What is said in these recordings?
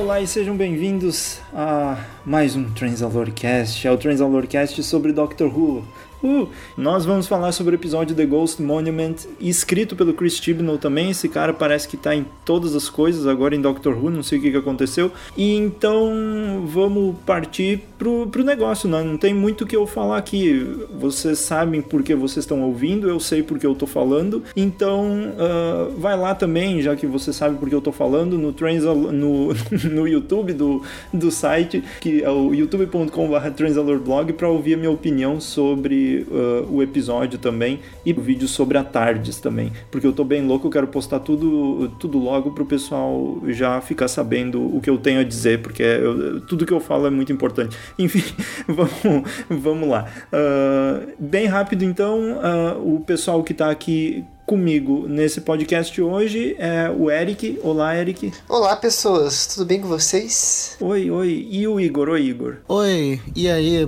Olá, e sejam bem-vindos a mais um Transalorcast, é o Transalorcast sobre Doctor Who. Uh, nós vamos falar sobre o episódio The Ghost Monument, escrito pelo Chris Chibnall também. Esse cara parece que tá em todas as coisas, agora em Doctor Who, não sei o que, que aconteceu. E então vamos partir pro, pro negócio, né? não tem muito o que eu falar aqui. Vocês sabem por que vocês estão ouvindo, eu sei por que eu tô falando. Então uh, vai lá também, já que você sabe por que eu tô falando, no, Transal, no, no YouTube do, do site, que é o youtube.com.br transalorblog, para ouvir a minha opinião sobre uh, o episódio também e o vídeo sobre a Tardes também, porque eu tô bem louco, eu quero postar tudo, tudo logo pro pessoal já ficar sabendo o que eu tenho a dizer, porque eu, tudo que eu falo é muito importante. Enfim, vamos, vamos lá. Uh, bem rápido então, uh, o pessoal que tá aqui comigo nesse podcast hoje é o Eric. Olá, Eric. Olá, pessoas. Tudo bem com vocês? Oi, oi. E o Igor? Oi, Igor. Oi. E aí?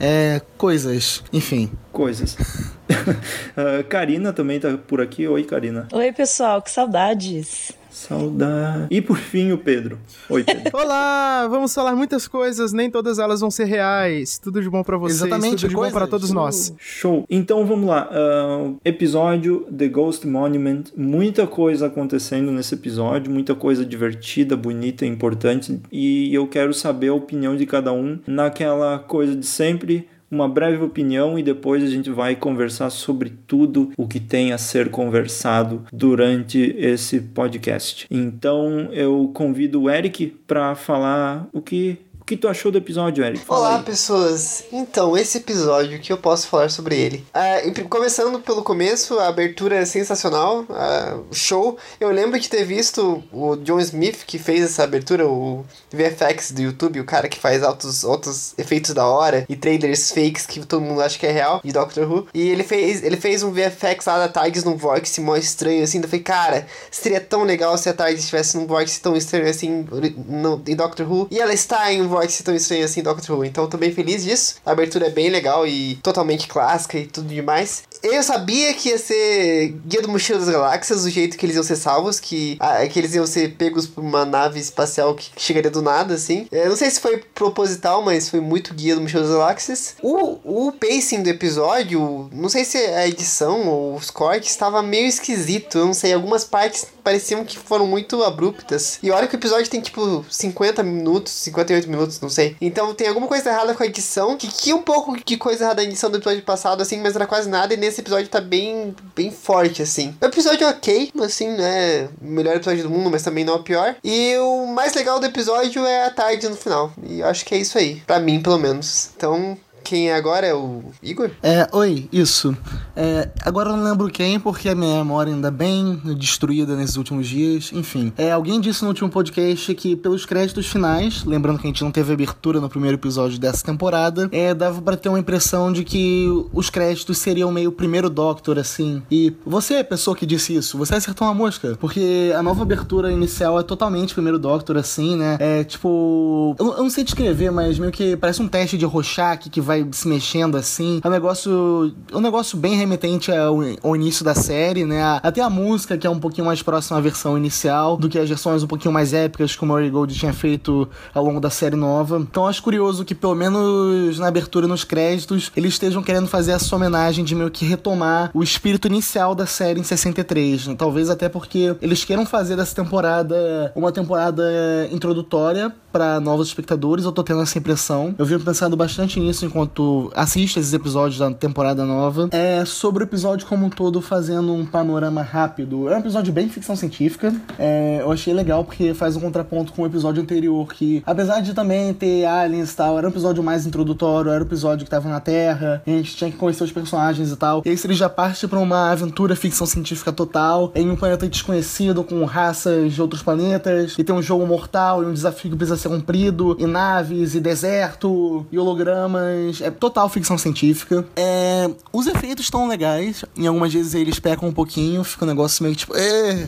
É. Coisas. Enfim. Coisas. uh, Karina também tá por aqui. Oi, Karina. Oi, pessoal. Que saudades. Saudade. E por fim o Pedro. Oi, Pedro. Olá, vamos falar muitas coisas, nem todas elas vão ser reais. Tudo de bom para vocês, Exatamente, tudo de coisas. bom para todos nós. Show. Então vamos lá. Uh, episódio The Ghost Monument. Muita coisa acontecendo nesse episódio, muita coisa divertida, bonita, importante. E eu quero saber a opinião de cada um naquela coisa de sempre uma breve opinião e depois a gente vai conversar sobre tudo o que tem a ser conversado durante esse podcast. Então eu convido o Eric para falar o que que tu achou do episódio, Eric? Fala Olá, aí. pessoas. Então, esse episódio, que eu posso falar sobre ele? Ah, começando pelo começo, a abertura é sensacional, ah, show. Eu lembro de ter visto o John Smith, que fez essa abertura, o VFX do YouTube, o cara que faz altos, altos efeitos da hora e trailers fakes que todo mundo acha que é real, de Doctor Who. E ele fez, ele fez um VFX lá da TARDIS num vórtice mó estranho, assim. Eu falei, cara, seria tão legal se a TARDIS estivesse num vórtice tão estranho assim no, em Doctor Who. E ela está em um vórtice tão estranho assim Doctor Who. Então tô bem feliz disso. A abertura é bem legal e totalmente clássica e tudo demais. Eu sabia que ia ser Guia do Mochila das Galáxias, do jeito que eles iam ser salvos, que, ah, que eles iam ser pegos por uma nave espacial que chegaria do nada, assim. Eu não sei se foi proposital, mas foi muito Guia do Mochila das Galáxias. O, o pacing do episódio, não sei se a edição ou os cortes estava meio esquisito. Eu não sei, algumas partes pareciam que foram muito abruptas. E olha que o episódio tem tipo 50 minutos, 58 minutos, não sei. Então tem alguma coisa errada com a edição, que tinha um pouco de coisa errada na edição do episódio passado, assim, mas era quase nada. E nesse episódio tá bem, bem forte, assim. O episódio é ok, assim, né? O melhor episódio do mundo, mas também não é o pior. E o mais legal do episódio é a tarde no final. E eu acho que é isso aí. Pra mim, pelo menos. Então. Quem é agora é o Igor? É, oi, isso. É, agora eu não lembro quem, porque a minha memória ainda bem destruída nesses últimos dias. Enfim, é, alguém disse no último podcast que pelos créditos finais, lembrando que a gente não teve abertura no primeiro episódio dessa temporada, é, dava pra ter uma impressão de que os créditos seriam meio primeiro Doctor, assim. E você, é a pessoa que disse isso, você acertou uma mosca. Porque a nova abertura inicial é totalmente primeiro Doctor, assim, né? É tipo. Eu, eu não sei descrever, mas meio que parece um teste de Rorschach que vai se mexendo assim. É um negócio. Um negócio bem remetente ao, ao início da série, né? Até a música, que é um pouquinho mais próxima à versão inicial, do que as versões um pouquinho mais épicas que o Murray Gold tinha feito ao longo da série nova. Então acho curioso que, pelo menos na abertura e nos créditos, eles estejam querendo fazer essa homenagem de meio que retomar o espírito inicial da série em 63. né? Talvez até porque eles queiram fazer dessa temporada uma temporada introdutória para novos espectadores. Eu tô tendo essa impressão. Eu venho pensando bastante nisso enquanto assisto esses episódios da temporada nova. É sobre o episódio como um todo, fazendo um panorama rápido. É um episódio bem ficção científica. É, eu achei legal porque faz um contraponto com o episódio anterior, que apesar de também ter aliens e tal, era um episódio mais introdutório, era um episódio que tava na Terra, a gente tinha que conhecer os personagens e tal. E esse ele já parte pra uma aventura ficção científica total, em um planeta desconhecido, com raças de outros planetas, e tem um jogo mortal e um desafio que precisa ser cumprido, e naves, e deserto, e hologramas, mas é total ficção científica. É, os efeitos estão legais, em algumas vezes eles pecam um pouquinho, fica um negócio meio tipo,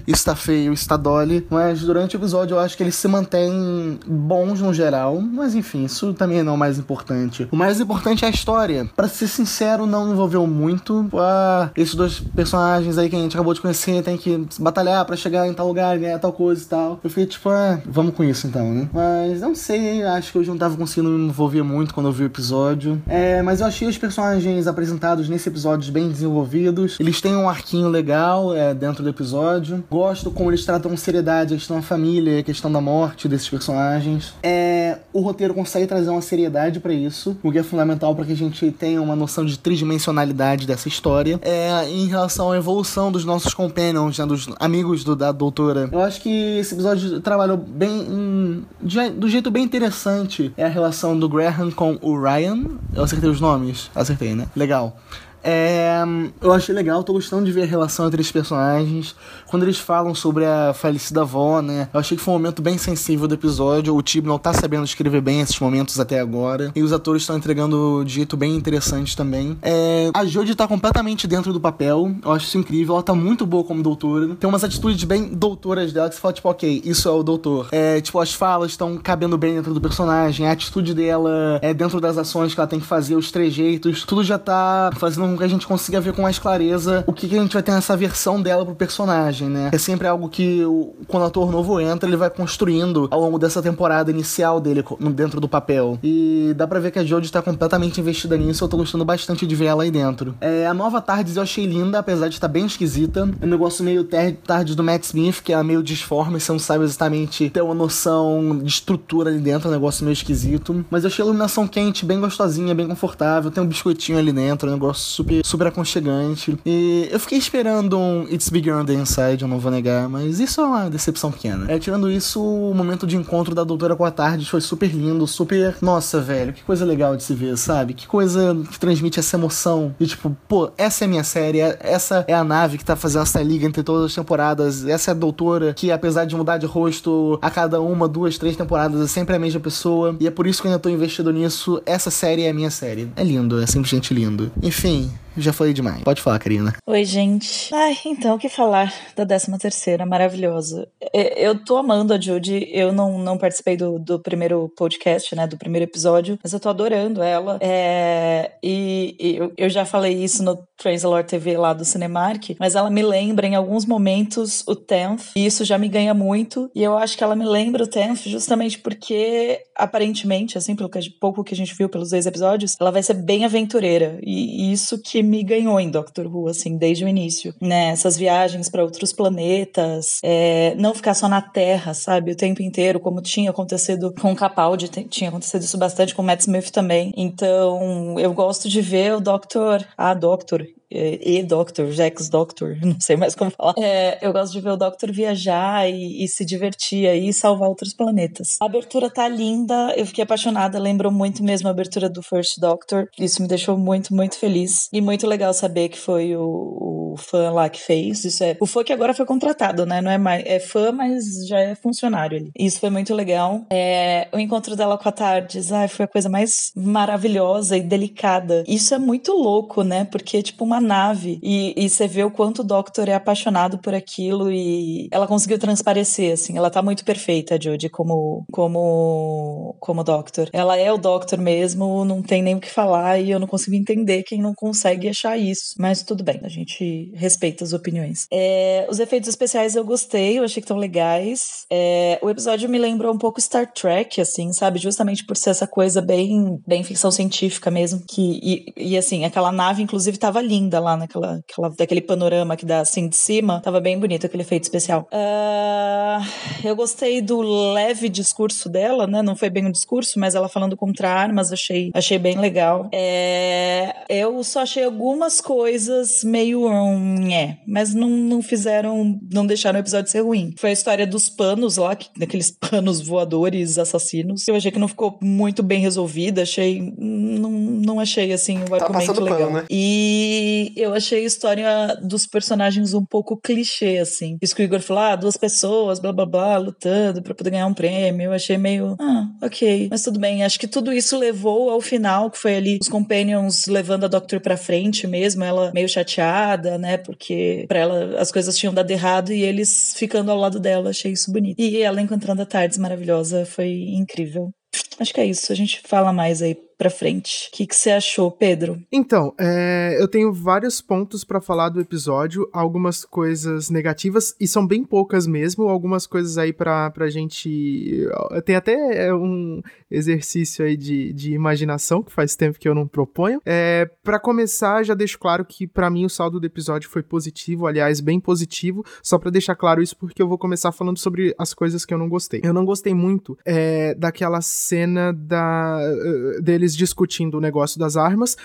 isso tá feio, isso tá dole. Mas durante o episódio eu acho que eles se mantêm bons no geral, mas enfim, isso também não é o mais importante. O mais importante é a história. Para ser sincero, não envolveu muito. Ah, esses dois personagens aí que a gente acabou de conhecer tem que batalhar para chegar em tal lugar, ganhar tal coisa e tal. Eu fiquei tipo, ah, vamos com isso então, né? Mas não sei, acho que eu não tava conseguindo me envolver muito quando eu vi o episódio. É, mas eu achei os personagens apresentados nesse episódio bem desenvolvidos. Eles têm um arquinho legal é, dentro do episódio. Gosto como eles tratam seriedade a questão da família, a questão da morte desses personagens. É, o roteiro consegue trazer uma seriedade para isso, o que é fundamental para que a gente tenha uma noção de tridimensionalidade dessa história. É, em relação à evolução dos nossos companions, né, dos amigos do, da doutora, eu acho que esse episódio trabalhou bem em, de, do jeito bem interessante é a relação do Graham com o Ryan. Eu acertei os nomes? Acertei, né? Legal. É, eu achei legal, tô gostando de ver a relação entre os personagens. Quando eles falam sobre a falecida avó, né? Eu achei que foi um momento bem sensível do episódio. O Tib não tá sabendo escrever bem esses momentos até agora. E os atores estão entregando de jeito bem interessante também. É, a Jodie tá completamente dentro do papel. Eu acho isso incrível. Ela tá muito boa como doutora. Tem umas atitudes bem doutoras dela que você fala, tipo, ok, isso é o doutor. É, tipo, as falas estão cabendo bem dentro do personagem. A atitude dela é dentro das ações que ela tem que fazer, os trejeitos. Tudo já tá fazendo com que a gente consiga ver com mais clareza o que, que a gente vai ter nessa versão dela pro personagem, né? É sempre algo que o, quando o ator novo entra, ele vai construindo ao longo dessa temporada inicial dele dentro do papel. E dá pra ver que a Jodie tá completamente investida nisso, eu tô gostando bastante de ver ela aí dentro. É, a nova Tardes eu achei linda, apesar de estar tá bem esquisita. É um negócio meio Tardes do Matt Smith, que é meio disforme, você não sabe exatamente ter uma noção de estrutura ali dentro, é um negócio meio esquisito. Mas eu achei a iluminação quente, bem gostosinha, bem confortável, tem um biscoitinho ali dentro, é um negócio super, super aconchegante. E eu fiquei esperando um It's Bigger on Inside, eu não vou negar, mas isso é uma decepção pequena. É, tirando isso, o momento de encontro da Doutora com a Tarde foi super lindo, super. Nossa, velho, que coisa legal de se ver, sabe? Que coisa que transmite essa emoção. De tipo, pô, essa é a minha série, essa é a nave que tá fazendo essa liga entre todas as temporadas, essa é a doutora que, apesar de mudar de rosto a cada uma, duas, três temporadas, é sempre a mesma pessoa. E é por isso que eu ainda tô investido nisso. Essa série é a minha série. É lindo, é simplesmente lindo. Enfim, já falei demais. Pode falar, Karina. Oi, gente. Ai, então, o que falar da 13 terceira, maravilhosa. Eu tô amando a Judy, eu não, não participei do, do primeiro podcast, né, do primeiro episódio, mas eu tô adorando ela. É, e, e eu, eu já falei isso no Translore TV lá do Cinemark, mas ela me lembra em alguns momentos o Tenth, e isso já me ganha muito, e eu acho que ela me lembra o Tenth justamente porque, aparentemente, assim, pelo que, pouco que a gente viu pelos dois episódios, ela vai ser bem aventureira, e isso que me ganhou em Doctor Who, assim, desde o início, né? Essas viagens para outros planetas, é, não ficar só na Terra, sabe? O tempo inteiro, como tinha acontecido com Capaldi, tinha acontecido isso bastante com Matt Smith também. Então, eu gosto de ver o Doctor, a Doctor, e Doctor, Jax Doctor, não sei mais como falar. É, eu gosto de ver o Doctor viajar e, e, se divertir aí e salvar outros planetas. A abertura tá linda, eu fiquei apaixonada, lembrou muito mesmo a abertura do First Doctor. Isso me deixou muito, muito feliz. E muito legal saber que foi o, o fã lá que fez. Isso é. O fã que agora foi contratado, né? Não é mais. É fã, mas já é funcionário ali. Isso foi muito legal. É, o encontro dela com a Tardes, ai, foi a coisa mais maravilhosa e delicada. Isso é muito louco, né? Porque, tipo, uma nave e, e você vê o quanto o Doctor é apaixonado por aquilo e ela conseguiu transparecer, assim. Ela tá muito perfeita, Jodie, como, como, como Doctor. Ela é o Doctor mesmo, não tem nem o que falar e eu não consigo entender quem não consegue achar isso. Mas tudo bem, a gente respeita as opiniões. É, os efeitos especiais eu gostei, eu achei que estão legais. É, o episódio me lembrou um pouco Star Trek, assim, sabe? Justamente por ser essa coisa bem, bem ficção científica mesmo. Que, e, e assim, aquela nave, inclusive, tava linda linda lá naquela aquela, daquele panorama que dá assim de cima. Tava bem bonito aquele efeito especial. Uh, eu gostei do leve discurso dela, né? Não foi bem um discurso, mas ela falando contra armas, achei, achei bem legal. É, eu só achei algumas coisas meio. Um, é, mas não, não fizeram. Não deixaram o episódio ser ruim. Foi a história dos panos lá, que, daqueles panos voadores assassinos. Eu achei que não ficou muito bem resolvida. Achei. Não, não achei assim o tá argumento legal. Pano, né? E E eu achei a história dos personagens um pouco clichê, assim. Isso que o Igor falou, ah, duas pessoas, blá blá blá, lutando pra poder ganhar um prêmio. Eu achei meio, ah, ok. Mas tudo bem. Acho que tudo isso levou ao final, que foi ali os Companions levando a Doctor pra frente mesmo, ela meio chateada, né? Porque pra ela as coisas tinham dado errado e eles ficando ao lado dela. Achei isso bonito. E ela encontrando a Tardes maravilhosa foi incrível. Acho que é isso. A gente fala mais aí pra frente. O que, você achou, Pedro? Então, é, eu tenho vários pontos para falar do episódio, algumas coisas negativas, e são bem poucas mesmo, algumas coisas aí pra, pra gente. Tem até é, um exercício aí de, de imaginação, que faz tempo que eu não proponho. É, para começar, já deixo claro que para mim o saldo do episódio foi positivo, aliás, bem positivo, só para deixar claro isso, porque eu vou começar falando sobre as coisas que eu não gostei. Eu não gostei muito é, daquela cena da, uh, deles discutindo o negócio das armas,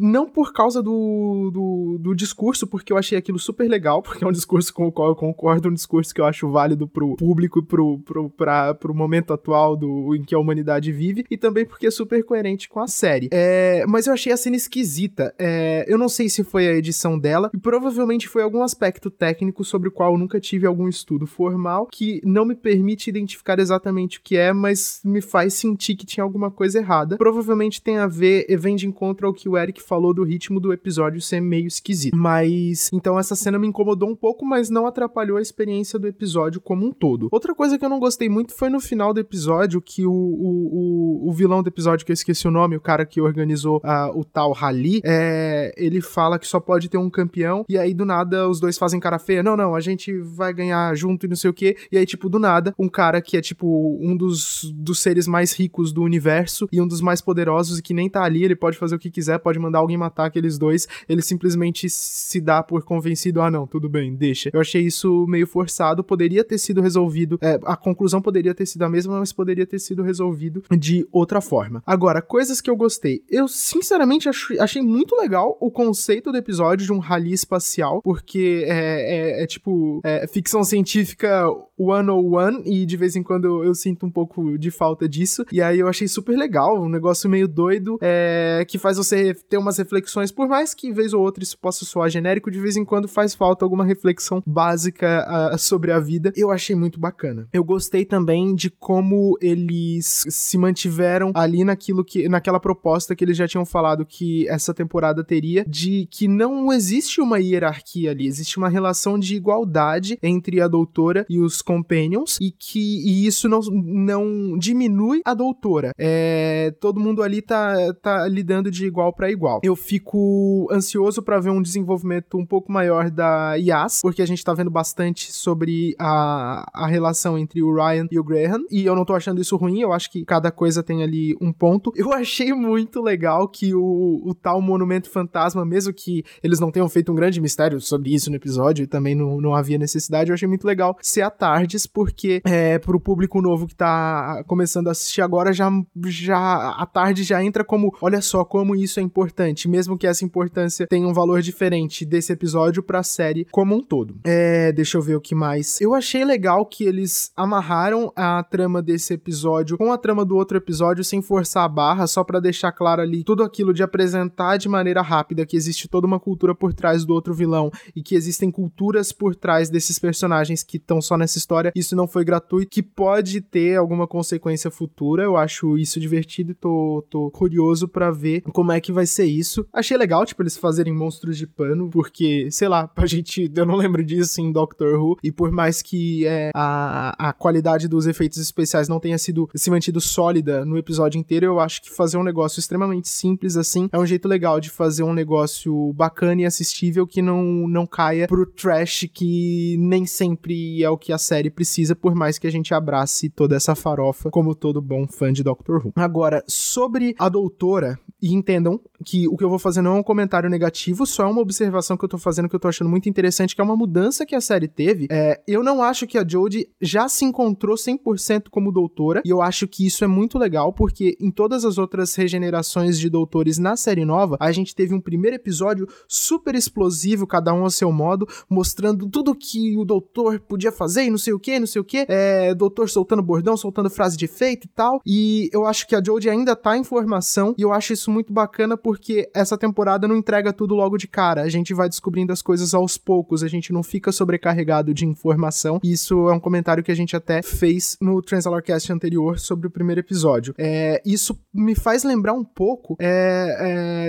não por causa do, do, do, discurso, porque eu achei aquilo super legal, porque é um discurso com o qual eu concordo, um discurso que eu acho válido pro público pro, pro, pra, pro momento atual do, em que a humanidade vive, e também porque é super coerente com a série. É, mas eu achei a cena esquisita. É, eu não sei se foi a edição dela, e provavelmente foi algum aspecto técnico sobre o qual eu nunca tive algum estudo formal, que não me permite identificar exatamente o que é, mas me faz sentir que tinha alguma coisa errada. Provavelmente tem a ver, vem de encontro ao que o Eric falou do ritmo do episódio ser meio esquisito. Mas então essa cena me incomodou um pouco, mas não atrapalhou a experiência do episódio como um todo. Outra coisa que eu não gostei muito foi no final do episódio que o, o, o, o vilão do episódio, que eu esqueci o nome, o cara que organizou uh, o tal rally, é, ele fala que só pode ter um campeão, e aí do nada os dois fazem cara feia. Não, não, a gente vai ganhar junto e não sei o que. E aí, tipo, do nada, um cara que é, tipo, um dos, dos seres mais ricos do universo e um dos mais poderosos que nem tá ali, ele pode fazer o que quiser, pode mandar mandar alguém matar aqueles dois, ele simplesmente se dá por convencido, ah não, tudo bem, deixa. Eu achei isso meio forçado, poderia ter sido resolvido, é, a conclusão poderia ter sido a mesma, mas poderia ter sido resolvido de outra forma. Agora, coisas que eu gostei. Eu, sinceramente, achei muito legal o conceito do episódio de um rally espacial, porque é, é, é tipo é, ficção científica 101 e de vez em quando eu sinto um pouco de falta disso. E aí eu achei super legal, um negócio meio doido é, que faz você ter umas reflexões, por mais que vez ou outra isso possa soar genérico, de vez em quando faz falta alguma reflexão básica uh, sobre a vida. Eu achei muito bacana. Eu gostei também de como eles se mantiveram ali naquilo que naquela proposta que eles já tinham falado que essa temporada teria de que não existe uma hierarquia ali, existe uma relação de igualdade entre a doutora e os companions e que e isso não, não diminui a doutora. É, todo mundo ali tá, tá lidando de igual para igual. Eu fico ansioso para ver um desenvolvimento um pouco maior da Yas, porque a gente tá vendo bastante sobre a, a relação entre o Ryan e o Graham, e eu não tô achando isso ruim, eu acho que cada coisa tem ali um ponto. Eu achei muito legal que o, o tal Monumento Fantasma, mesmo que eles não tenham feito um grande mistério sobre isso no episódio, e também não, não havia necessidade, eu achei muito legal ser a Porque é, pro público novo que tá começando a assistir agora, já, já a Tarde já entra como, olha só como isso é importante mesmo que essa importância tenha um valor diferente desse episódio para a série como um todo. É, deixa eu ver o que mais. Eu achei legal que eles amarraram a trama desse episódio com a trama do outro episódio sem forçar a barra, só para deixar claro ali tudo aquilo de apresentar de maneira rápida que existe toda uma cultura por trás do outro vilão e que existem culturas por trás desses personagens que estão só nessa história. Isso não foi gratuito, que pode ter alguma consequência futura. Eu acho isso divertido e tô, tô curioso para ver como é que vai ser isso. Achei legal, tipo, eles fazerem monstros de pano, porque, sei lá, a gente. Eu não lembro disso em Doctor Who. E por mais que é, a, a qualidade dos efeitos especiais não tenha sido se mantido sólida no episódio inteiro, eu acho que fazer um negócio extremamente simples assim é um jeito legal de fazer um negócio bacana e assistível que não, não caia pro trash que nem sempre é o que a série precisa, por mais que a gente abrace toda essa farofa como todo bom fã de Doctor Who. Agora, sobre a doutora, e entendam que o que eu vou fazer não é um comentário negativo, só é uma observação que eu tô fazendo que eu tô achando muito interessante, que é uma mudança que a série teve. É, eu não acho que a Jodie já se encontrou 100% como doutora, e eu acho que isso é muito legal, porque em todas as outras regenerações de doutores na série nova, a gente teve um primeiro episódio super explosivo, cada um ao seu modo, mostrando tudo que o doutor podia fazer e não sei o que, não sei o que, é, doutor soltando bordão, soltando frase de efeito e tal. E eu acho que a Jodie ainda tá em formação e eu acho isso muito bacana porque essa temporada não entrega tudo logo de cara. A gente vai descobrindo as coisas aos poucos, a gente não fica sobrecarregado de informação. E isso é um comentário que a gente até fez no Transalorcast anterior sobre o primeiro episódio. É, isso me faz lembrar um pouco é,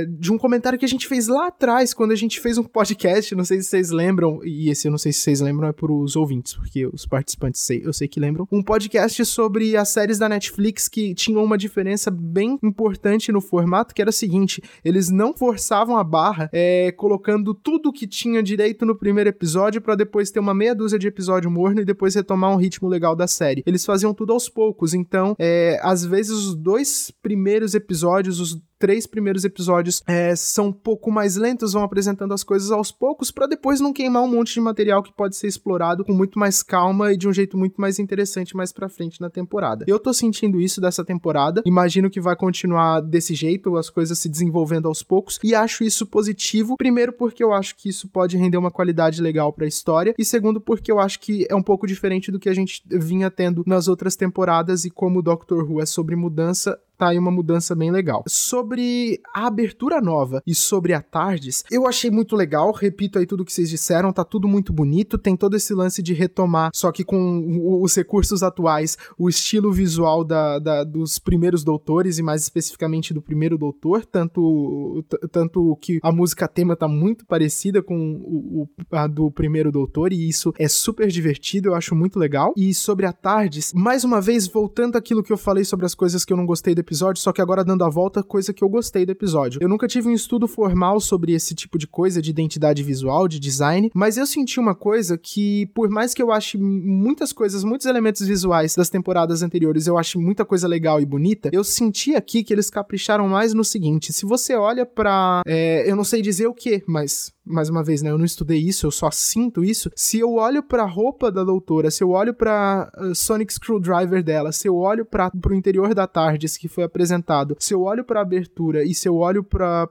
é, de um comentário que a gente fez lá atrás, quando a gente fez um podcast, não sei se vocês lembram, e esse eu não sei se vocês lembram, é pros ouvintes, porque os participantes sei, eu sei que lembram, um podcast sobre as séries da Netflix que tinham uma diferença bem importante no formato, que era o seguinte, eles não forçavam a barra é, colocando tudo que tinha direito no primeiro episódio para depois ter uma meia dúzia de episódio morno e depois retomar um ritmo legal da série. Eles faziam tudo aos poucos, então, é, às vezes os dois primeiros episódios, os três primeiros episódios é, são um pouco mais lentos, vão apresentando as coisas aos poucos, para depois não queimar um monte de material que pode ser explorado com muito mais calma e de um jeito muito mais interessante mais pra frente na temporada. Eu tô sentindo isso dessa temporada, imagino que vai continuar desse jeito, as coisas se desenvolvendo aos poucos, e acho isso positivo, primeiro porque eu acho que isso pode render uma qualidade legal pra história, e segundo porque eu acho que é um pouco diferente do que a gente vinha tendo nas outras temporadas, e como Doctor Who é sobre mudança, tá aí uma mudança bem legal. Sobre a abertura nova e sobre a Tardes, eu achei muito legal, repito aí tudo que vocês disseram, tá tudo muito bonito, tem todo esse lance de retomar, só que com os recursos atuais, o estilo visual da, da dos primeiros doutores e mais especificamente do primeiro doutor, tanto, tanto que a música tema tá muito parecida com o, o, a do primeiro doutor e isso é super divertido, eu acho muito legal. E sobre a Tardes, mais uma vez, voltando àquilo que eu falei sobre as coisas que eu não gostei do episódio, só que agora dando a volta, coisa que eu gostei do episódio. Eu nunca tive um estudo formal sobre esse tipo de coisa, de identidade visual, de design, mas eu senti uma coisa que, por mais que eu ache muitas coisas, muitos elementos visuais das temporadas anteriores, eu acho muita coisa legal e bonita, eu senti aqui que eles capricharam mais no seguinte: se você olha pra. É, eu não sei dizer o que, mas mais uma vez, né, eu não estudei isso, eu só sinto isso. Se eu olho para a roupa da doutora, se eu olho para uh, Sonic Screwdriver dela, se eu olho para o interior da TARDIS que foi apresentado, se eu olho para a abertura e se eu olho para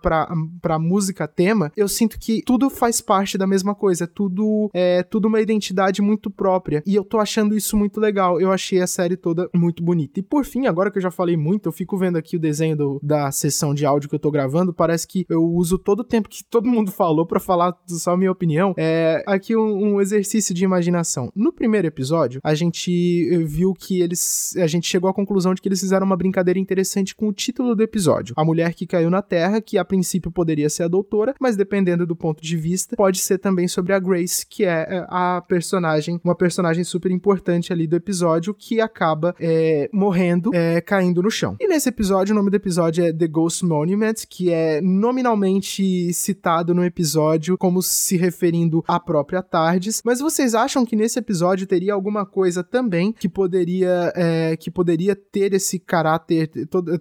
para música tema, eu sinto que tudo faz parte da mesma coisa, tudo é tudo uma identidade muito própria. E eu tô achando isso muito legal. Eu achei a série toda muito bonita. E por fim, agora que eu já falei muito, eu fico vendo aqui o desenho do, da sessão de áudio que eu tô gravando, parece que eu uso todo o tempo que todo mundo falou para falar só a minha opinião, é aqui um, um, exercício de imaginação. No primeiro episódio, a gente viu que eles. A gente chegou à conclusão de que eles fizeram uma brincadeira interessante com o título do episódio. A mulher que caiu na Terra, que a princípio poderia ser a doutora, mas dependendo do ponto de vista, pode ser também sobre a Grace, que é, é a personagem, uma personagem super importante ali do episódio, que acaba é, morrendo, é, caindo no chão. E nesse episódio, o nome do episódio é The Ghost Monument, que é nominalmente citado no episódio como se referindo à própria Tardes. Mas vocês acham que nesse episódio teria alguma coisa também que poderia é, que poderia ter esse caráter,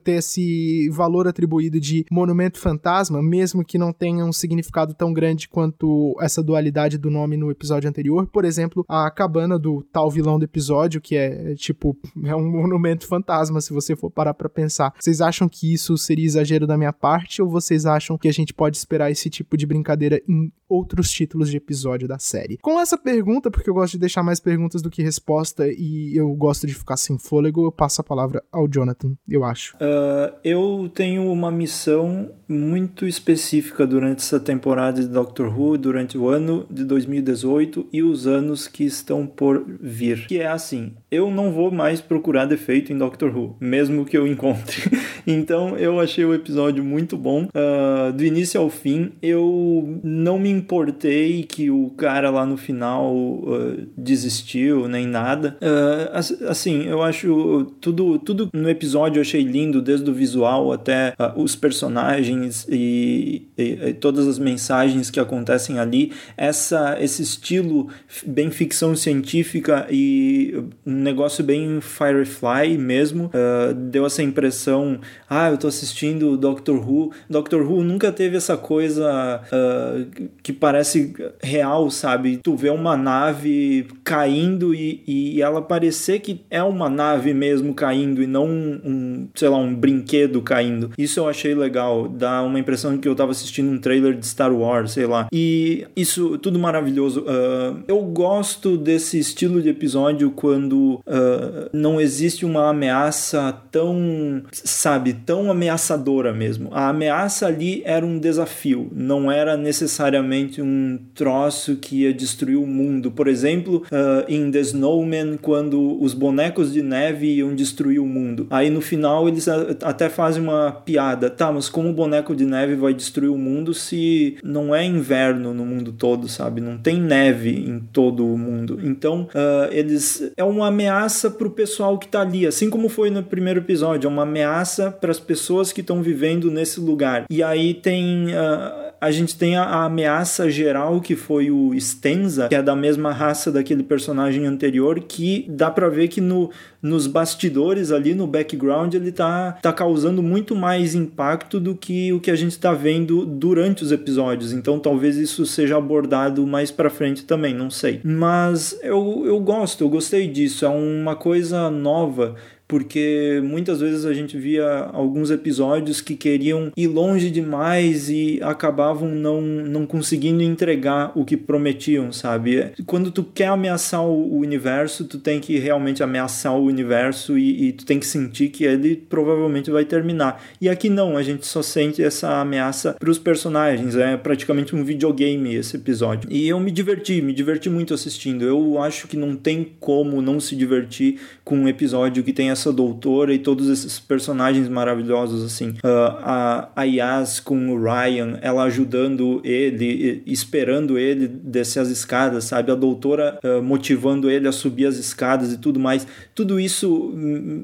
ter esse valor atribuído de monumento fantasma, mesmo que não tenha um significado tão grande quanto essa dualidade do nome no episódio anterior? Por exemplo, a cabana do tal vilão do episódio, que é tipo é um monumento fantasma, se você for parar para pensar. Vocês acham que isso seria exagero da minha parte ou vocês acham que a gente pode esperar esse tipo de brincadeira em outros títulos de episódio da série. Com essa pergunta, porque eu gosto de deixar mais perguntas do que resposta e eu gosto de ficar sem fôlego, eu passo a palavra ao Jonathan, eu acho. Uh, eu tenho uma missão muito específica durante essa temporada de Doctor Who, durante o ano de 2018 e os anos que estão por vir. Que é assim, eu não vou mais procurar defeito em Doctor Who, mesmo que eu encontre. então eu achei o episódio muito bom. Uh, do início ao fim, eu não me importei que o cara lá no final uh, desistiu, nem nada. Uh, assim, eu acho tudo, tudo no episódio eu achei lindo, desde o visual até os personagens e, e, e, todas as mensagens que acontecem ali. Essa, esse estilo bem ficção científica e um negócio bem Firefly mesmo, deu essa impressão ah, eu tô assistindo Doctor Who. Doctor Who nunca teve essa coisa uh, que parece real, sabe? Tu vê uma nave caindo e, e ela parecer que é uma nave mesmo caindo e não um, sei lá, um brinquedo caindo. Isso eu achei legal, dá uma impressão que eu tava assistindo um trailer de Star Wars, sei lá. E isso tudo maravilhoso. Uh, eu gosto desse estilo de episódio quando uh, não existe uma ameaça tão, sabe, tão ameaçadora mesmo. A ameaça ali era um desafio, não era necessariamente um troço que ia destruir o mundo. Por exemplo, uh, em The Snowman, quando os bonecos de neve iam destruir o mundo. Aí no final eles até fazem uma piada, tá, mas como o boneco de neve vai destruir o mundo se não é inverno no mundo todo, sabe? Não tem neve em todo o mundo. Então, uh, eles é uma ameaça para o pessoal que está ali, assim como foi no primeiro episódio, é uma ameaça para as pessoas que estão vivendo nesse lugar. E aí tem uh, a gente tem a, a, ameaça geral que foi o Stenza, que é da mesma raça daquele personagem anterior, que dá para ver que no, nos bastidores ali, no background, ele tá, tá causando muito mais impacto do que o que a gente tá vendo durante os episódios. Então talvez isso seja abordado mais para frente também, não sei. Mas eu, eu gosto, eu gostei disso, uma coisa nova porque muitas vezes a gente via alguns episódios que queriam ir longe demais e acabavam não, não conseguindo entregar o que prometiam, sabe? Quando tu quer ameaçar o universo, tu tem que realmente ameaçar o universo e, e tu tem que sentir que ele provavelmente vai terminar. E aqui não, a gente só sente essa ameaça para os personagens, é praticamente um videogame esse episódio. E eu me diverti, me diverti muito assistindo. Eu acho que não tem como não se divertir com um episódio que tem doutora e todos esses personagens maravilhosos, assim. Uh, a, a Yas com o Ryan, ela ajudando ele, esperando ele descer as escadas, sabe? A doutora uh, motivando ele a subir as escadas e tudo mais. Tudo isso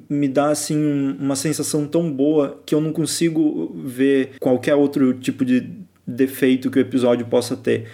me dá, assim, uma sensação tão boa que eu não consigo ver qualquer outro tipo de defeito que o episódio possa ter.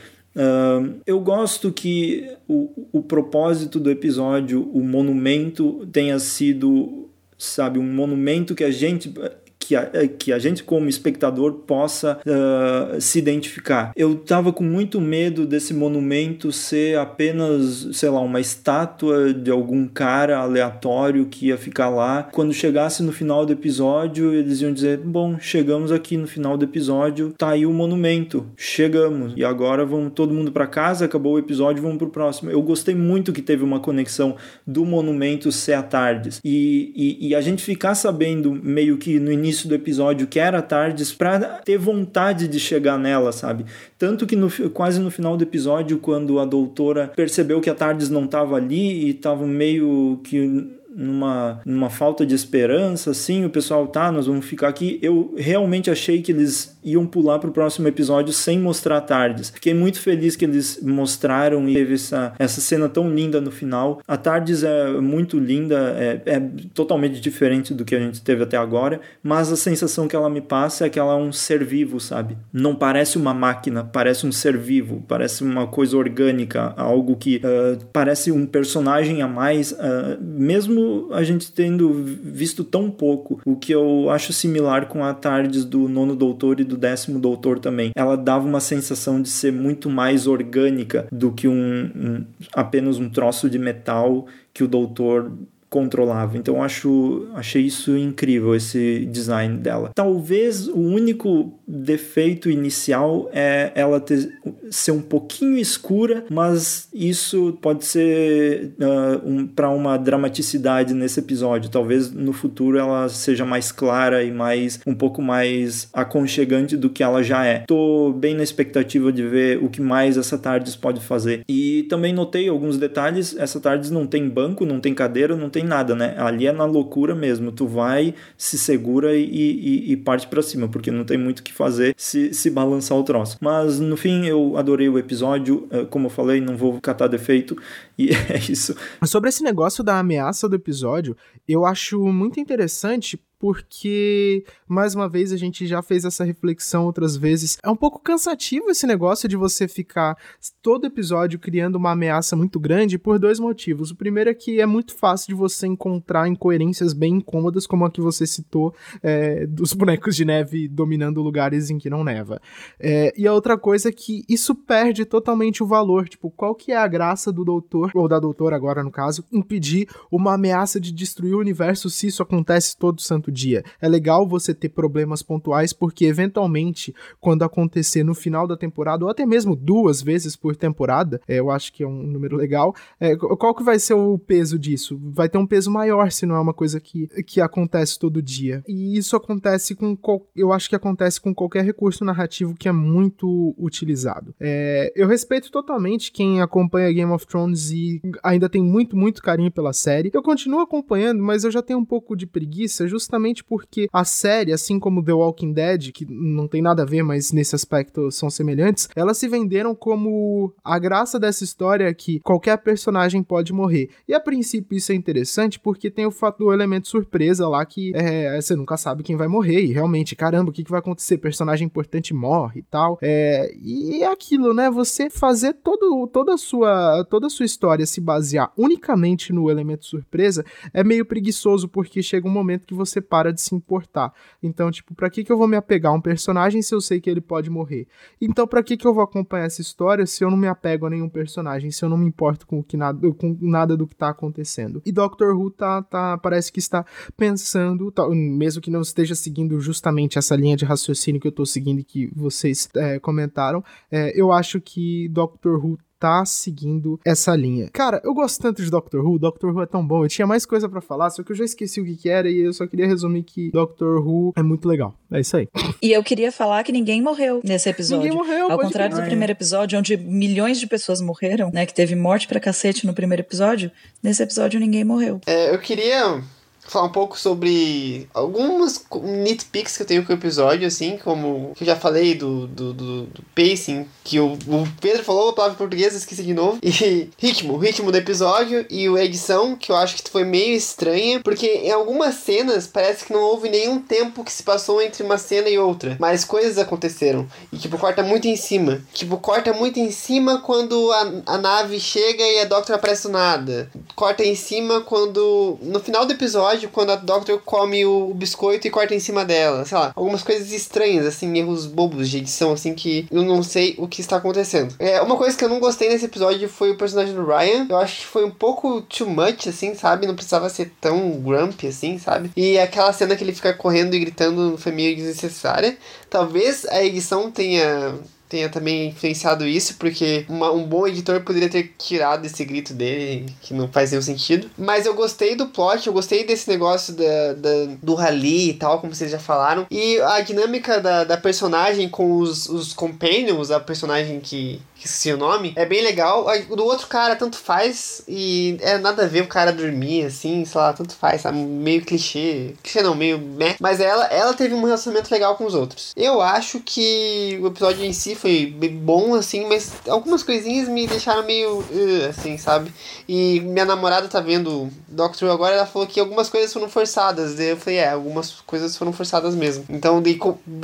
Eu gosto que o, o propósito do episódio, o monumento, tenha sido, sabe, um monumento que a gente que a, é, que a gente como espectador possa uh, se identificar. Eu estava com muito medo desse monumento ser apenas, sei lá, uma estátua de algum cara aleatório que ia ficar lá. Quando chegasse no final do episódio, eles iam dizer: "Bom, chegamos aqui no final do episódio, tá aí o monumento. Chegamos e agora vamos todo mundo para casa, acabou o episódio, vamos pro próximo". Eu gostei muito que teve uma conexão do monumento ser a Tardes. E, e, e a gente ficar sabendo meio que no início início do episódio que era Tardes para ter vontade de chegar nela, sabe? Tanto que no, quase no final do episódio, quando a doutora percebeu que a Tardes não estava ali e estava meio que numa, numa falta de esperança, assim, o pessoal, tá, nós vamos ficar aqui. Eu realmente achei que eles iam pular pro próximo episódio sem mostrar Tardes. Fiquei muito feliz que eles mostraram e teve essa, essa cena tão linda no final. A Tardes é muito linda, é, é totalmente diferente do que a gente teve até agora, mas a sensação que ela me passa é que ela é um ser vivo, sabe? Não parece uma máquina, parece um ser vivo, parece uma coisa orgânica, algo que uh, parece um personagem a mais, uh, mesmo mesmo a gente tendo visto tão pouco, o que eu acho similar com a Tardes do nono doutor e do décimo doutor também. Ela dava uma sensação de ser muito mais orgânica do que um, um apenas um troço de metal que o doutor controlava. Então acho achei isso incrível esse design dela. Talvez o único defeito inicial é ela ter, ser um pouquinho escura, mas isso pode ser uh, um, para uma dramaticidade nesse episódio. Talvez no futuro ela seja mais clara e mais um pouco mais aconchegante do que ela já é. Tô bem na expectativa de ver o que mais essa Tardes pode fazer. E também notei alguns detalhes. Essa Tardes não tem banco, não tem cadeira, não tem tem nada, né? Ali é na loucura mesmo. Tu vai, se segura e, e, e parte para cima, porque não tem muito o que fazer se, se balançar o troço. Mas no fim eu adorei o episódio, eh, como eu falei, não vou catar defeito E é isso. Sobre esse negócio da ameaça do episódio, eu acho muito interessante porque, mais uma vez, a gente já fez essa reflexão outras vezes. É um pouco cansativo esse negócio de você ficar todo episódio criando uma ameaça muito grande por dois motivos. O primeiro é que é muito fácil de você encontrar incoerências bem incômodas, como a que você citou, é, dos bonecos de neve dominando lugares em que não neva. É, e a outra coisa é que isso perde totalmente o valor. Tipo, qual que é a graça do doutor, ou da doutora agora no caso, impedir uma ameaça de destruir o universo se isso acontece todo santo dia. É legal você ter problemas pontuais, porque eventualmente, quando acontecer no final da temporada, ou até mesmo duas vezes por temporada, é, eu acho que é um número legal, é, qual que vai ser o peso disso? Vai ter um peso maior se não é uma coisa que, que acontece todo dia. E isso acontece com. Eu acho que acontece com qualquer recurso narrativo que é muito utilizado. É, eu respeito totalmente quem acompanha Game of Thrones e ainda tem muito, muito carinho pela série. Eu continuo acompanhando, mas eu já tenho um pouco de preguiça, justamente justamente porque a série, assim como The Walking Dead, que não tem nada a ver, mas nesse aspecto são semelhantes, elas se venderam como a graça dessa história é que qualquer personagem pode morrer. E a princípio isso é interessante porque tem o fato do elemento surpresa lá que é, você nunca sabe quem vai morrer e realmente, caramba, o que, que vai acontecer? Personagem importante morre e tal. É, e é aquilo, né? Você fazer todo, toda, a sua, toda a sua história se basear unicamente no elemento surpresa é meio preguiçoso porque chega um momento que você para de se importar. Então, tipo, pra que, que eu vou me apegar a um personagem se eu sei que ele pode morrer? Então, pra que, que eu vou acompanhar essa história se eu não me apego a nenhum personagem, se eu não me importo com, que nada, com nada do que tá acontecendo? E Doctor Who tá, tá, parece que está pensando, tá, mesmo que não esteja seguindo justamente essa linha de raciocínio que eu tô seguindo e que vocês é, comentaram, é, eu acho que Doctor Who tá seguindo essa linha. Cara, eu gosto tanto de Doctor Who, Doctor Who é tão bom, eu tinha mais coisa para falar, só que eu já esqueci o que, que era e eu só queria resumir que Doctor Who é muito legal. É isso aí. E eu queria falar que ninguém morreu nesse episódio. Ninguém morreu, Ao contrário do primeiro episódio, onde milhões de pessoas morreram, né, que teve morte pra cacete no primeiro episódio, nesse episódio ninguém morreu. É, eu queria falar um pouco sobre algumas nitpicks que eu tenho com o episódio, assim, como que eu já falei do, do, do, do pacing, que o, o, Pedro falou a palavra portuguesa, esqueci de novo, e ritmo, ritmo do episódio e a edição, que eu acho que foi meio estranha, porque em algumas cenas parece que não houve nenhum tempo que se passou entre uma cena e outra, mas coisas aconteceram, e tipo, corta muito em cima, tipo, corta muito em cima quando a, a nave chega e a Doctor aparece nada, corta em cima quando, no final do episódio, episódio quando a Doctor come o biscoito e corta em cima dela. Sei lá, algumas coisas estranhas, assim, erros bobos de edição, assim, que eu não sei o que está acontecendo. É, uma coisa que eu não gostei nesse episódio foi o personagem do Ryan. Eu acho que foi um pouco too much, assim, sabe? Não precisava ser tão grumpy, assim, sabe? E aquela cena que ele fica correndo e gritando foi meio desnecessária. Talvez a edição tenha tenha também influenciado isso, porque uma, um bom editor poderia ter tirado esse grito dele, que não faz nenhum sentido. Mas eu gostei do plot, eu gostei desse negócio da, da do rally e tal, como vocês já falaram. E a dinâmica da, da personagem com os, os companions, a personagem que, que o nome, é bem legal. Do outro cara, tanto faz, e é nada a ver o cara dormir, assim, sei lá, tanto faz, sabe? Meio clichê. Clichê não, meio né? Mas ela, ela teve um relacionamento legal com os outros. Eu acho que o episódio em si foi bom, assim, mas algumas coisinhas me deixaram meio, uh, assim, sabe? E minha namorada tá vendo Doctor Who agora, ela falou que algumas coisas foram forçadas. Daí eu falei, é, algumas coisas foram forçadas mesmo. Então, daí,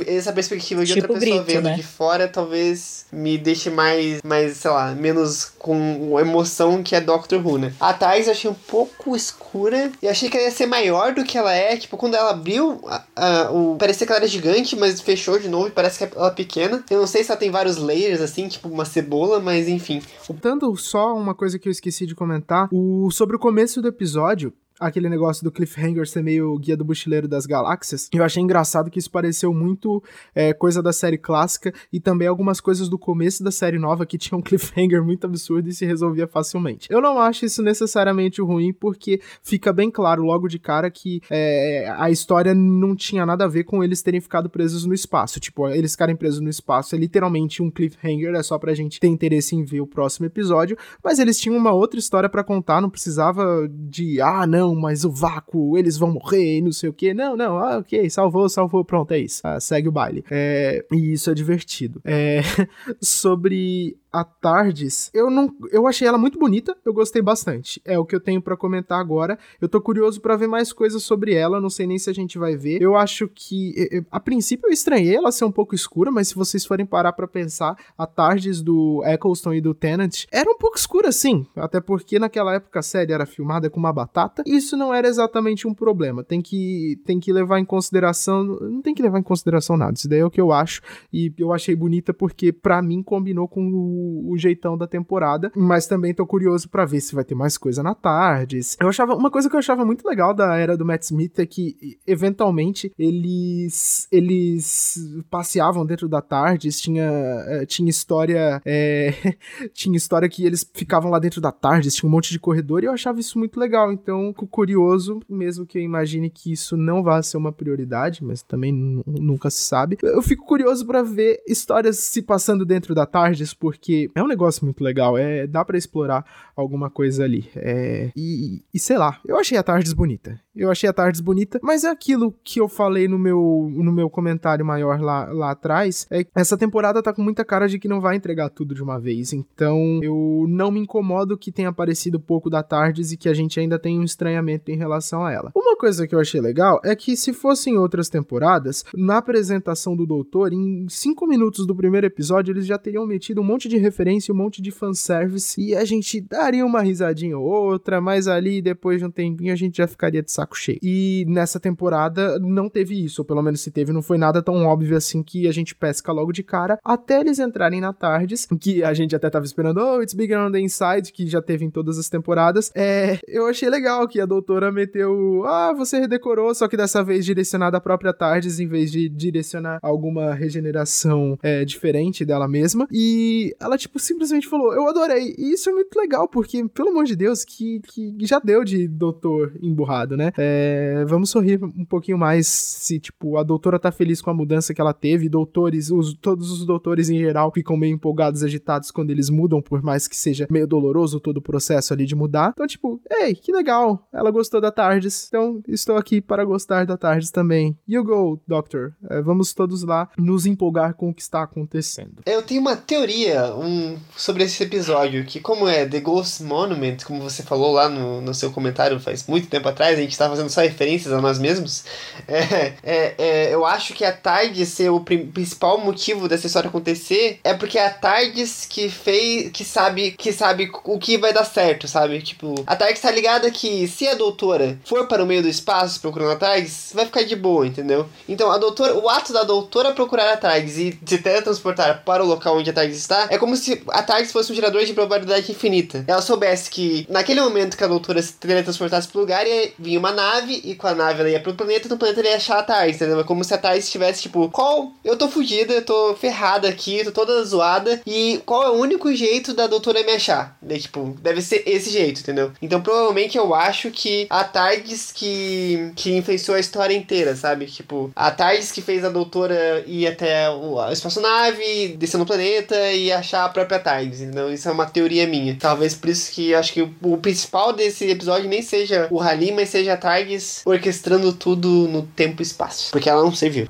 essa perspectiva de tipo outra pessoa grito, vendo né? de fora, talvez me deixe mais mais, mais, sei lá, menos com emoção que é Doctor Who, né? A Thais eu achei um pouco escura e achei que ela ia ser maior do que ela é. Tipo, quando ela abriu, a, a, o, parecia que ela era gigante, mas fechou de novo e parece que ela é pequena. Eu não sei se ela tem vários layers, assim, tipo uma cebola, mas enfim. Tanto só uma coisa que eu esqueci de comentar, o, sobre o começo do episódio, aquele negócio do cliffhanger ser meio guia do mochileiro das galáxias. Eu achei engraçado que isso pareceu muito é, coisa da série clássica e também algumas coisas do começo da série nova que tinham um cliffhanger muito absurdo e se resolvia facilmente. Eu não acho isso necessariamente ruim porque fica bem claro logo de cara que é, a história não tinha nada a ver com eles terem ficado presos no espaço. Tipo, eles ficarem presos no espaço é literalmente um cliffhanger, é só pra gente ter interesse em ver o próximo episódio, mas eles tinham uma outra história para contar, não precisava de, ah, não, não, mas o vácuo, eles vão morrer e não sei o que. Não, não, ah, ok, salvou, salvou, pronto, é isso. Ah, segue o baile. É, e isso é divertido. É, sobre a Tardes, eu não, eu achei ela muito bonita, eu gostei bastante. É o que eu tenho para comentar agora. Eu tô curioso para ver mais coisas sobre ela, não sei nem se a gente vai ver. Eu acho que a princípio eu estranhei ela ser um pouco escura, mas se vocês forem parar para pensar, a Tardes do Eccleston e do Tennant era um pouco escura sim, até porque naquela época a série era filmada com uma batata. Isso não era exatamente um problema. Tem que tem que levar em consideração, não tem que levar em consideração nada. Isso daí é o que eu acho e eu achei bonita porque para mim combinou com o o, jeitão da temporada, mas também tô curioso para ver se vai ter mais coisa na Tardes. Eu achava uma coisa que eu achava muito legal da era do Matt Smith é que eventualmente eles eles passeavam dentro da Tardes, tinha eh, tinha história é, tinha história que eles ficavam lá dentro da Tardes, tinha um monte de corredor e eu achava isso muito legal. Então, curioso, mesmo que eu imagine que isso não vá ser uma prioridade, mas também nunca se sabe. Eu fico curioso para ver histórias se passando dentro da Tardes, porque porque é um negócio muito legal, é dá para explorar alguma coisa ali. É, e, e, sei lá, eu achei a Tardes bonita. Eu achei a Tardes bonita, mas é aquilo que eu falei no meu, no meu comentário maior lá, lá atrás, é que essa temporada tá com muita cara de que não vai entregar tudo de uma vez. Então, eu não me incomodo que tenha aparecido pouco da Tardes e que a gente ainda tem um estranhamento em relação a ela. Uma coisa que eu achei legal é que se fossem outras temporadas, na apresentação do Doutor, em cinco minutos do primeiro episódio, eles já teriam metido um monte de referência, um monte de fanservice, e a gente daria uma risadinha ou outra, mas ali depois de um tempinho a gente já ficaria de saco cheio. E nessa temporada não teve isso, ou pelo menos se teve, não foi nada tão óbvio assim que a gente pesca logo de cara, até eles entrarem na Tardes, que a gente até tava esperando, oh, it's bigger on the inside, que já teve em todas as temporadas. É, eu achei legal que a doutora meteu, ah, você redecorou, só que dessa vez direcionada à própria Tardes, em vez de direcionar alguma regeneração é, diferente dela mesma. E ela, tipo, simplesmente falou: Eu adorei. E isso é muito legal, porque, pelo amor de Deus, que, que já deu de doutor emburrado, né? É, vamos sorrir um pouquinho mais se, tipo, a doutora tá feliz com a mudança que ela teve. Doutores, os, todos os doutores em geral ficam meio empolgados, agitados quando eles mudam, por mais que seja meio doloroso todo o processo ali de mudar. Então, tipo, ei, que legal. Ela gostou da Tardes. Então, estou aqui para gostar da Tardes também. You go, Doctor. É, vamos todos lá nos empolgar com o que está acontecendo. Eu tenho uma teoria um, sobre esse episódio, que como é The Ghost Monument, como você falou lá no, no seu comentário faz muito tempo atrás, a gente tá fazendo só referências a nós mesmos, é, é, é, eu acho que a Tardes ser o principal motivo dessa história acontecer é porque é a Tardes que fez, que sabe, que sabe o que vai dar certo, sabe? Tipo, a Tardes tá ligada que se a doutora for para o meio do espaço procurando a Tardes, vai ficar de boa, entendeu? Então, a doutora, o ato da doutora procurar a Tardes e se teletransportar para o local onde a Tardes está, é como se a Tardes fosse um gerador de probabilidade infinita. Ela soubesse que naquele momento que a doutora se teletransportasse pro lugar, ia vir uma nave, e com a nave ela ia pro planeta, e no planeta ele ia achar a Tardes, entendeu? É como se a Tardes estivesse tipo, qual? Eu tô fugida, eu tô ferrada aqui, tô toda zoada, e qual é o único jeito da doutora me achar? Daí, tipo, deve ser esse jeito, entendeu? Então provavelmente eu acho que a Tardes que, que influenciou a história inteira, sabe? Tipo, a Tardes que fez a doutora ir até o, a espaçonave, descer no planeta e achar a própria Tardes. Então isso é uma teoria minha. Talvez por isso que acho que o, o principal desse episódio nem seja o Halim, mas seja a Tardes orquestrando tudo no tempo e espaço. Porque ela não serviu.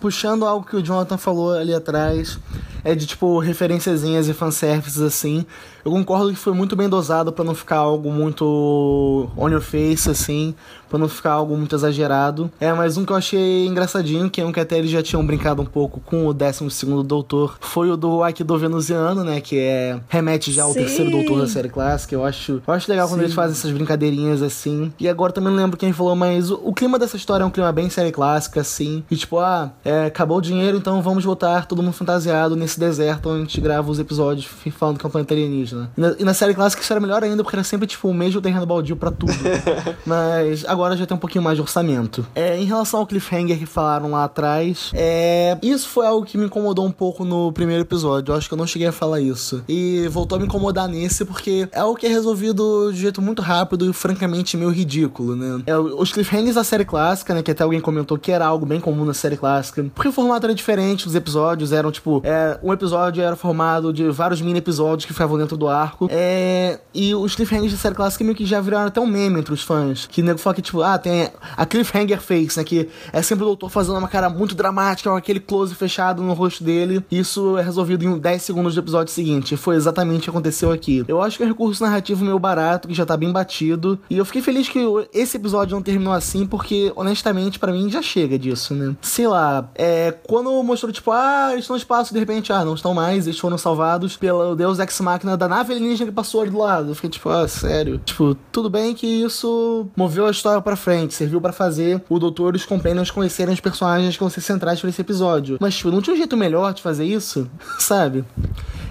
Puxando algo que o Jonathan falou ali atrás, é de tipo referenciazinhas e fanservices assim. Eu concordo que foi muito bem dosado para não ficar algo muito on your face, assim, para não ficar algo muito exagerado. É, mas um que eu achei engraçadinho, que é um que até eles já tinham brincado um pouco com o 12 Doutor, foi o do Aikido Venusiano, né? Que é. remete já ao Sim. terceiro doutor da série clássica. Eu acho, eu acho legal Sim. quando eles fazem essas brincadeirinhas assim. E agora também não lembro quem falou, mas o, o clima dessa história é um clima bem série clássica, assim. E tipo, ah, é, acabou o dinheiro, então vamos voltar todo mundo fantasiado nesse deserto onde a gente grava os episódios falando que é um planeta alienígena né? E na, e na, série clássica isso era melhor ainda, porque era sempre tipo o mesmo terreno baldio para tudo. Mas agora já tem um pouquinho mais de orçamento. É, em relação ao cliffhanger que falaram lá atrás, é, isso foi algo que me incomodou um pouco no primeiro episódio. Eu acho que eu não cheguei a falar isso. E voltou a me incomodar nesse, porque é algo que é resolvido de jeito muito rápido e francamente meio ridículo, né? É, os cliffhangers da série clássica, né? Que até alguém comentou que era algo bem comum na série clássica. Porque o formato era diferente, os episódios eram tipo. É, um episódio era formado de vários mini episódios que ficavam dentro do arco. É, e os cliffhangers da série clássica meio que já viraram até um meme entre os fãs. Que o nego fala que, tipo, ah, tem a cliffhanger face, né? Que é sempre o doutor fazendo uma cara muito dramática, com aquele close fechado no rosto dele. Isso é resolvido em 10 segundos do episódio seguinte. Foi exatamente o que aconteceu aqui. Eu acho que é um recurso narrativo meio barato, que já tá bem batido. E eu fiquei feliz que esse episódio não terminou assim, porque, honestamente, para mim já chega disso, né? Sei lá, é, quando mostrou, tipo, ah, eles estão no espaço, de repente, ah, não estão mais, eles foram salvados pelo Deus Ex Machina da nave alienígena que passou ali do lado. Eu fiquei, tipo, ah, sério. Tipo, tudo bem que isso moveu a história pra frente, serviu para fazer o doutor e os companions conhecerem os personagens que vão ser centrais pra esse episódio. Mas, tipo, não tinha um jeito melhor de fazer isso? Sabe?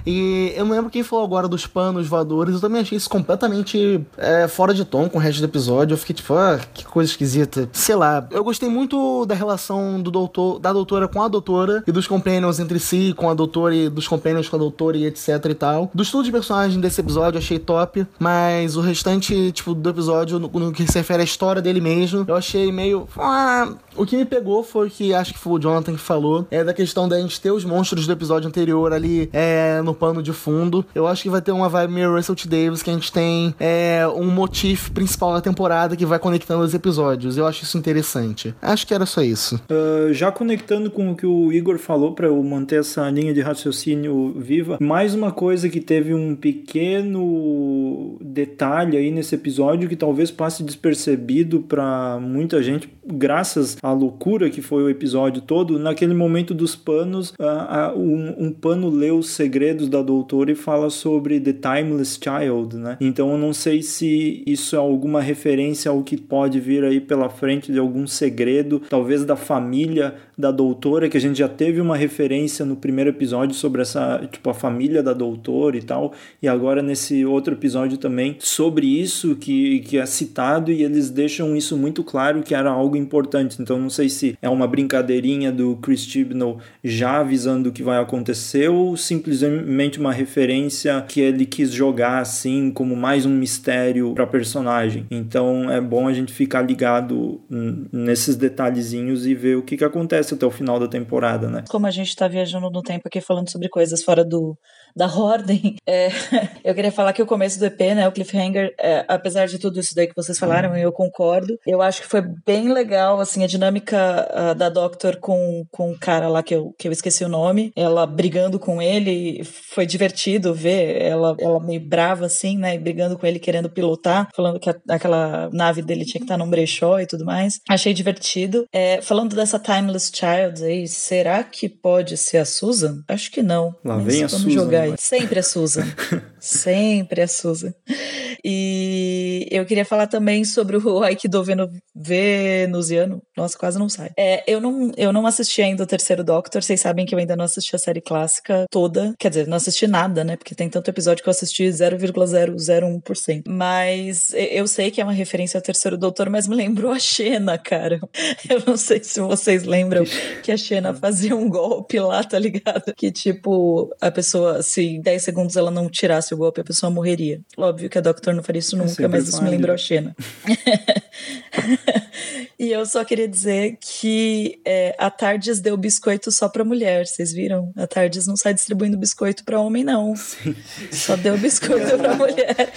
E eu não lembro quem falou agora dos panos voadores, eu também achei isso completamente é, fora de tom com o resto do episódio. Eu fiquei tipo, ah, que coisa esquisita. Sei lá, eu gostei muito da relação do doutor, da doutora com a doutora e dos companions entre si, com a doutora e dos companions com a doutora e etc e tal. Do estudo de personagem desse episódio eu achei top, mas o restante, tipo, do episódio, no, no que se refere à história dele mesmo, eu achei meio. Ah, o que me pegou foi que acho que foi o Jonathan que falou, é da questão da gente ter os monstros do episódio anterior ali é, no pano de fundo. Eu acho que vai ter uma vibe meio Russell T. Davis, que a gente tem é, um motivo principal da temporada que vai conectando os episódios. Eu acho isso interessante. Acho que era só isso. Uh, já conectando com o que o Igor falou para eu manter essa linha de raciocínio viva, mais uma coisa que teve um pequeno detalhe aí nesse episódio que talvez passe despercebido para muita gente, graças à loucura que foi o episódio todo. Naquele momento dos panos, uh, uh, um, um pano lê os segredos da doutora e fala sobre The Timeless Child, né? Então eu não sei se isso é alguma referência ao que pode vir aí pela frente de algum segredo, talvez da família da doutora, que a gente já teve uma referência no primeiro episódio sobre essa, tipo, a família da doutora e tal, e agora nesse outro episódio também sobre isso que, que é citado e eles deixam isso muito claro que era algo importante. Então não sei se é uma brincadeirinha do Chris Chibnall já avisando o que vai acontecer ou simplesmente uma referência que ele quis jogar assim como mais um mistério para personagem. Então é bom a gente ficar ligado nesses detalhezinhos e ver o que que acontece até o final da temporada, né? Como a gente tá viajando no tempo aqui falando sobre coisas fora do da ordem, é, eu queria falar que o começo do EP, né, o Cliffhanger, é, apesar de tudo isso daí que vocês falaram, eu concordo. Eu acho que foi bem legal, assim, a dinâmica uh, da Doctor com, com o cara lá que eu, que eu esqueci o nome, ela brigando com ele, foi divertido ver ela, ela meio brava, assim, né, brigando com ele, querendo pilotar, falando que a, aquela nave dele tinha que estar num brechó e tudo mais. Achei divertido. É, falando dessa Timeless Child aí, será que pode ser a Susan? Acho que não. Lá vem a Susan. Jogar Sempre a Susan. Sempre a Susan. E eu queria falar também sobre o Aikido venusiano. Nossa, quase não sai. É, eu, não, eu não assisti ainda o terceiro Doctor. Vocês sabem que eu ainda não assisti a série clássica toda. Quer dizer, não assisti nada, né? Porque tem tanto episódio que eu assisti 0,001%. Mas eu sei que é uma referência ao terceiro Doutor, mas me lembrou a Xena, cara. Eu não sei se vocês lembram que a Xena fazia um golpe lá, tá ligado? Que tipo, a pessoa, se em 10 segundos ela não tirasse o golpe, a pessoa morreria. Óbvio que a Doctor não faria isso nunca, mas isso me lembrou a Xena. e eu só queria dizer que é, a Tardes deu biscoito só pra mulher, vocês viram? A Tardes não sai distribuindo biscoito pra homem, não. Sim. Só deu biscoito pra mulher.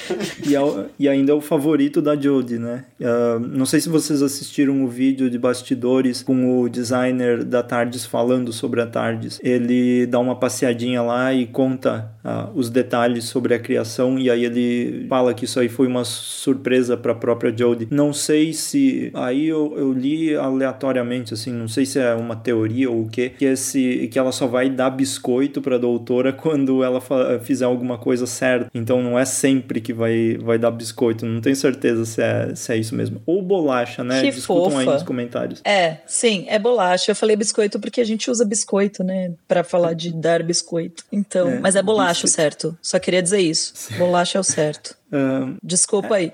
E, é e, ainda é o favorito da Jodie, né? Uh, não sei se vocês assistiram o vídeo de bastidores com o designer da Tardes falando sobre a Tardes. Ele dá uma passeadinha lá e conta uh, os detalhes sobre a criação e aí ele fala que isso aí foi uma surpresa para a própria Jodie. Não sei se aí eu, eu li aleatoriamente assim, não sei se é uma teoria ou o que, que esse que ela só vai dar biscoito para a doutora quando ela fizer alguma coisa certa. Então não é sempre que vai vai dar biscoito. Não tenho certeza se é, se é isso mesmo. Ou bolacha, né? Que Discutam fofa. aí nos comentários. É, sim, é bolacha. Eu falei biscoito porque a gente usa biscoito, né, para falar de dar biscoito. Então, é, mas é bolacha o certo. Só queria dizer isso. Bolacha é o certo. Um, Desculpa aí.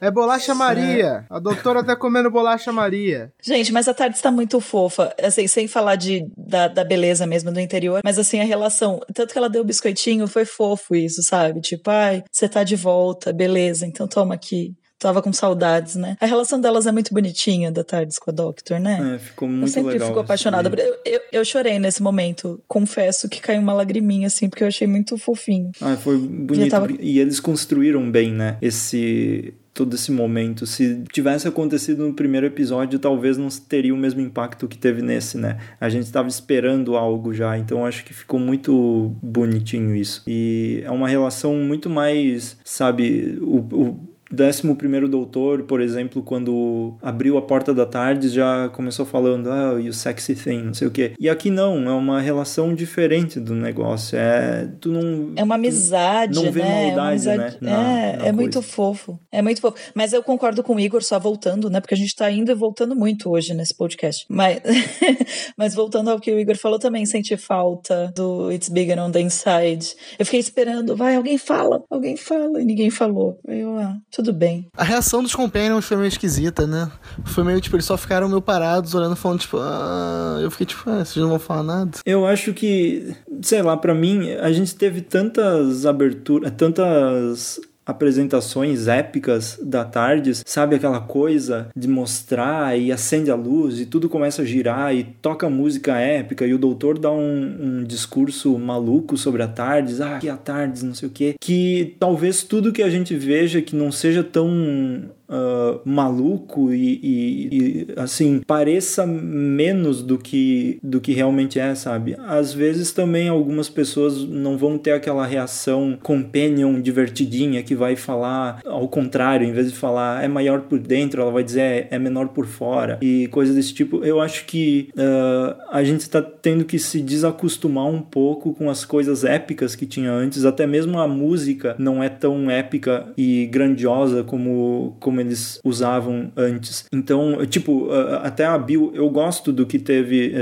É bolacha Maria. A doutora tá comendo bolacha Maria. Gente, mas a tarde está muito fofa. Assim, sem falar de, da, da beleza mesmo do interior, mas assim, a relação. Tanto que ela deu o biscoitinho, foi fofo isso, sabe? Tipo, ai, você tá de volta, beleza, então toma aqui tava com saudades, né? A relação delas é muito bonitinha, da Tardes com a Doctor, né? É, ficou muito legal. Eu sempre legal fico apaixonada. Eu, eu, eu, chorei nesse momento. Confesso que caiu uma lagriminha, assim, porque eu achei muito fofinho. Ah, foi bonito. Tava... E eles construíram bem, né? Esse todo esse momento. Se tivesse acontecido no primeiro episódio, talvez não teria o mesmo impacto que teve nesse, né? A gente estava esperando algo já, então acho que ficou muito bonitinho isso. E é uma relação muito mais, sabe, o, o décimo primeiro doutor, por exemplo, quando abriu a porta da tarde, já começou falando, ah, you sexy thing, não sei o quê. E aqui não, é uma relação diferente do negócio. É, tu não... É uma amizade, Não vê né? maldade, é né? Na, é, na é muito fofo. É muito fofo. Mas eu concordo com o Igor, só voltando, né? Porque a gente tá indo e voltando muito hoje nesse podcast. Mas, mas voltando ao que o Igor falou também, senti falta do It's Bigger on the Inside. Eu fiquei esperando, vai, alguém fala, alguém fala, e ninguém falou. Eu, ah, tudo bem. A reação dos Companions foi meio esquisita, né? Foi meio tipo, eles só ficaram meio parados, olhando, falando, tipo, ah, eu fiquei tipo, ah, vocês não vão falar nada. Eu acho que, sei lá, para mim, a gente teve tantas aberturas, tantas apresentações épicas da Tardes, sabe aquela coisa de mostrar e acende a luz e tudo começa a girar e toca música épica e o doutor dá um, um discurso maluco sobre a Tardes, ah, que a Tardes, não sei o que, que talvez tudo que a gente veja que não seja tão uh, maluco e, e, e, assim pareça menos do que do que realmente é, sabe? Às vezes também algumas pessoas não vão ter aquela reação companion divertidinha que vai falar ao contrário, em vez de falar é maior por dentro, ela vai dizer é, é menor por fora e coisas desse tipo. Eu acho que uh, a gente está tendo que se desacostumar um pouco com as coisas épicas que tinha antes, até mesmo a música não é tão épica e grandiosa como como eles usavam antes. Então, tipo, até a Bill, eu gosto do que teve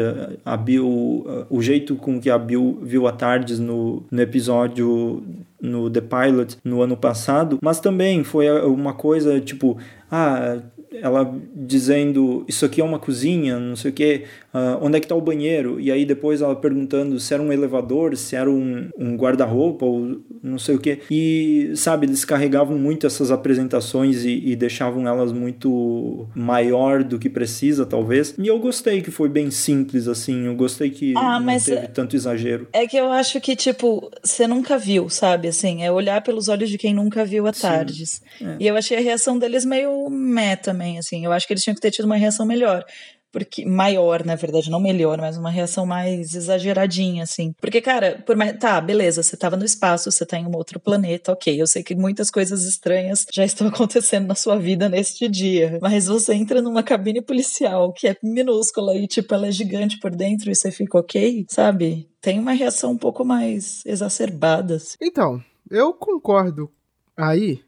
a Bill, o jeito com que a Bill viu a Tardes no, no episódio no The Pilot no ano passado, mas também foi uma coisa tipo, ah, ela dizendo isso aqui é uma cozinha, não sei o que, uh, onde é que está o banheiro? E aí depois ela perguntando se era um elevador, se era um, um guarda-roupa ou não sei o que. E sabe, eles carregavam muito essas apresentações e, e, deixavam elas muito maior do que precisa, talvez. E eu gostei que foi bem simples assim, eu gostei que ah, não teve é tanto exagero. É que eu acho que tipo, você nunca viu, sabe? Assim, é olhar pelos olhos de quem nunca viu a Tardes. É. E eu achei a reação deles meio meta também, assim. Eu acho que eles tinham que ter tido uma reação melhor porque maior, na verdade, não melhor, mas uma reação mais exageradinha, assim. Porque, cara, por mais, tá, beleza, você tava no espaço, você tá em um outro planeta, ok. Eu sei que muitas coisas estranhas já estão acontecendo na sua vida neste dia, mas você entra numa cabine policial que é minúscula e, tipo, ela é gigante por dentro e você fica ok, sabe? Tem uma reação um pouco mais exacerbada. Assim. Então, eu concordo aí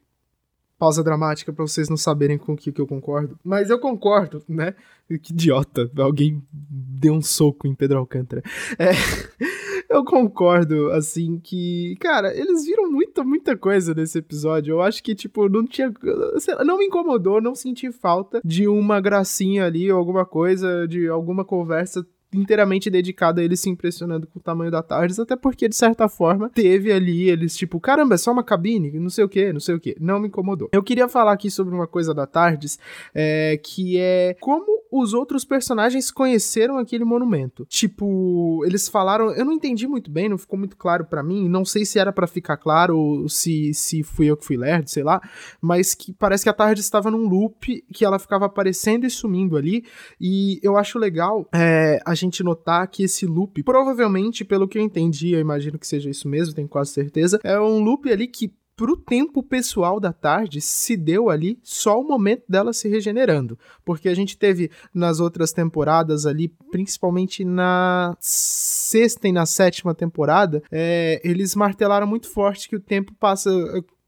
pausa dramática para vocês não saberem com o que, que eu concordo. Mas eu concordo, né? Que idiota. Alguém deu um soco em Pedro Alcântara. É, eu concordo, assim, que. Cara, eles viram muita, muita coisa nesse episódio. Eu acho que, tipo, não tinha. Não me incomodou, não senti falta de uma gracinha ali, ou alguma coisa, de alguma conversa inteiramente dedicado a ele se impressionando com o tamanho da TARDIS, até porque, de certa forma, teve ali eles, tipo, caramba, é só uma cabine, não sei o que, não sei o que. Não me incomodou. Eu queria falar aqui sobre uma coisa da TARDIS, é, que é como os outros personagens conheceram aquele monumento. Tipo, eles falaram, eu não entendi muito bem, não ficou muito claro para mim, não sei se era para ficar claro ou se, se fui eu que fui lerdo, sei lá, mas que parece que a TARDIS estava num loop que ela ficava aparecendo e sumindo ali, e eu acho legal é, a gente notar que esse loop, provavelmente, pelo que eu entendi, eu imagino que seja isso mesmo, tenho quase certeza, é um loop ali que pro tempo pessoal da tarde se deu ali só o momento dela se regenerando, porque a gente teve nas outras temporadas ali, principalmente na sexta e na sétima temporada, é, eles martelaram muito forte que o tempo passa